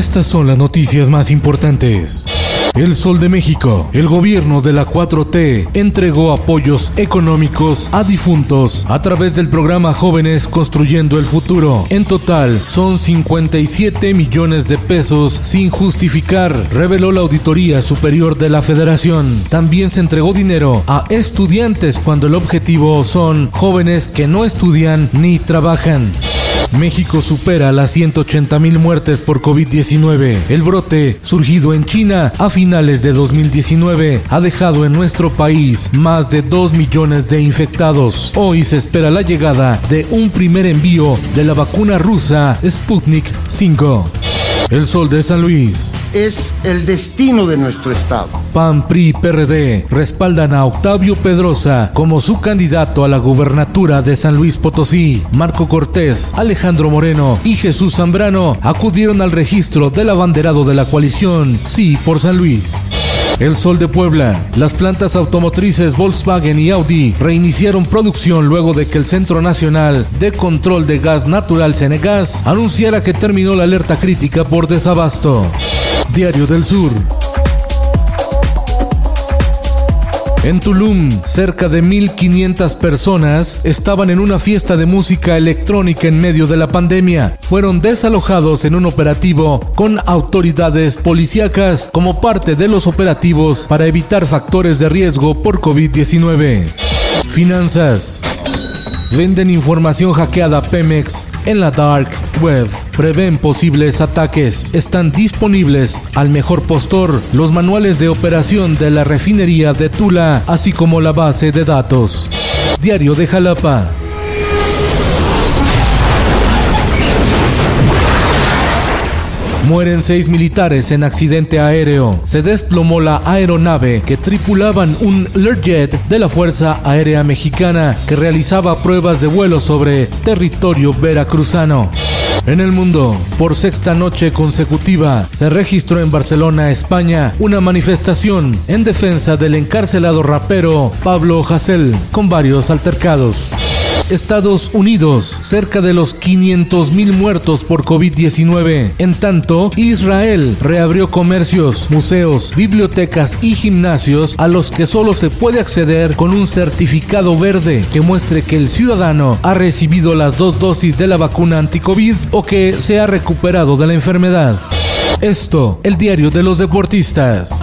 Estas son las noticias más importantes. El Sol de México, el gobierno de la 4T entregó apoyos económicos a difuntos a través del programa Jóvenes Construyendo el Futuro. En total son 57 millones de pesos sin justificar, reveló la Auditoría Superior de la Federación. También se entregó dinero a estudiantes cuando el objetivo son jóvenes que no estudian ni trabajan. México supera las 180 mil muertes por COVID-19. El brote, surgido en China a finales de 2019, ha dejado en nuestro país más de 2 millones de infectados. Hoy se espera la llegada de un primer envío de la vacuna rusa Sputnik 5. El Sol de San Luis. Es el destino de nuestro estado. PAN, PRI, PRD respaldan a Octavio Pedrosa como su candidato a la gubernatura de San Luis Potosí. Marco Cortés, Alejandro Moreno y Jesús Zambrano acudieron al registro del abanderado de la coalición Sí por San Luis. El Sol de Puebla. Las plantas automotrices Volkswagen y Audi reiniciaron producción luego de que el Centro Nacional de Control de Gas Natural Cenegas anunciara que terminó la alerta crítica por desabasto. Diario del Sur. En Tulum, cerca de 1.500 personas estaban en una fiesta de música electrónica en medio de la pandemia. Fueron desalojados en un operativo con autoridades policíacas como parte de los operativos para evitar factores de riesgo por COVID-19. Finanzas. Venden información hackeada Pemex en la dark web. Prevén posibles ataques. Están disponibles al mejor postor los manuales de operación de la refinería de Tula, así como la base de datos. Diario de Jalapa. Mueren seis militares en accidente aéreo. Se desplomó la aeronave que tripulaban un Learjet de la Fuerza Aérea Mexicana que realizaba pruebas de vuelo sobre territorio veracruzano. En el mundo, por sexta noche consecutiva, se registró en Barcelona, España, una manifestación en defensa del encarcelado rapero Pablo Hasél, con varios altercados. Estados Unidos, cerca de los 500 mil muertos por COVID-19. En tanto, Israel reabrió comercios, museos, bibliotecas y gimnasios a los que solo se puede acceder con un certificado verde que muestre que el ciudadano ha recibido las dos dosis de la vacuna anti-COVID o que se ha recuperado de la enfermedad. Esto, el diario de los deportistas.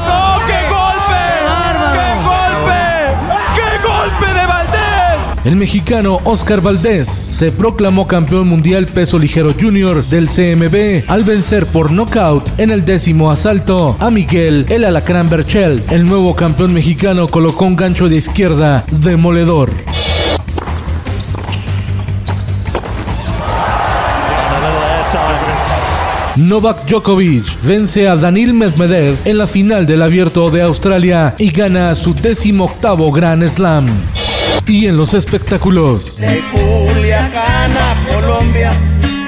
El mexicano Oscar Valdés se proclamó campeón mundial peso ligero junior del CMB al vencer por nocaut en el décimo asalto a Miguel El Alacrán Berchel. El nuevo campeón mexicano colocó un gancho de izquierda demoledor. Novak Djokovic vence a Danil Medvedev en la final del Abierto de Australia y gana su décimo octavo Grand Slam. Y en los espectáculos, De Colombia,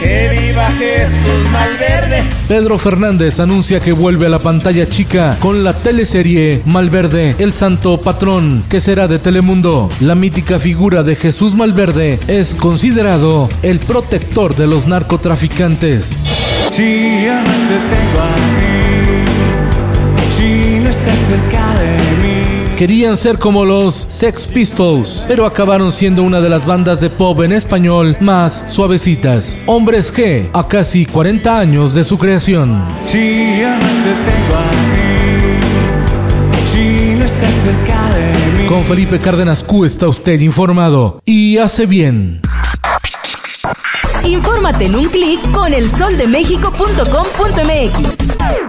que viva Jesús Malverde. Pedro Fernández anuncia que vuelve a la pantalla chica con la teleserie Malverde, el santo patrón, que será de Telemundo. La mítica figura de Jesús Malverde es considerado el protector de los narcotraficantes. Querían ser como los Sex Pistols, pero acabaron siendo una de las bandas de pop en español más suavecitas. Hombres G, a casi 40 años de su creación. Con Felipe Cárdenas Q está usted informado y hace bien. Infórmate en un clic con elsoldemexico.com.mx.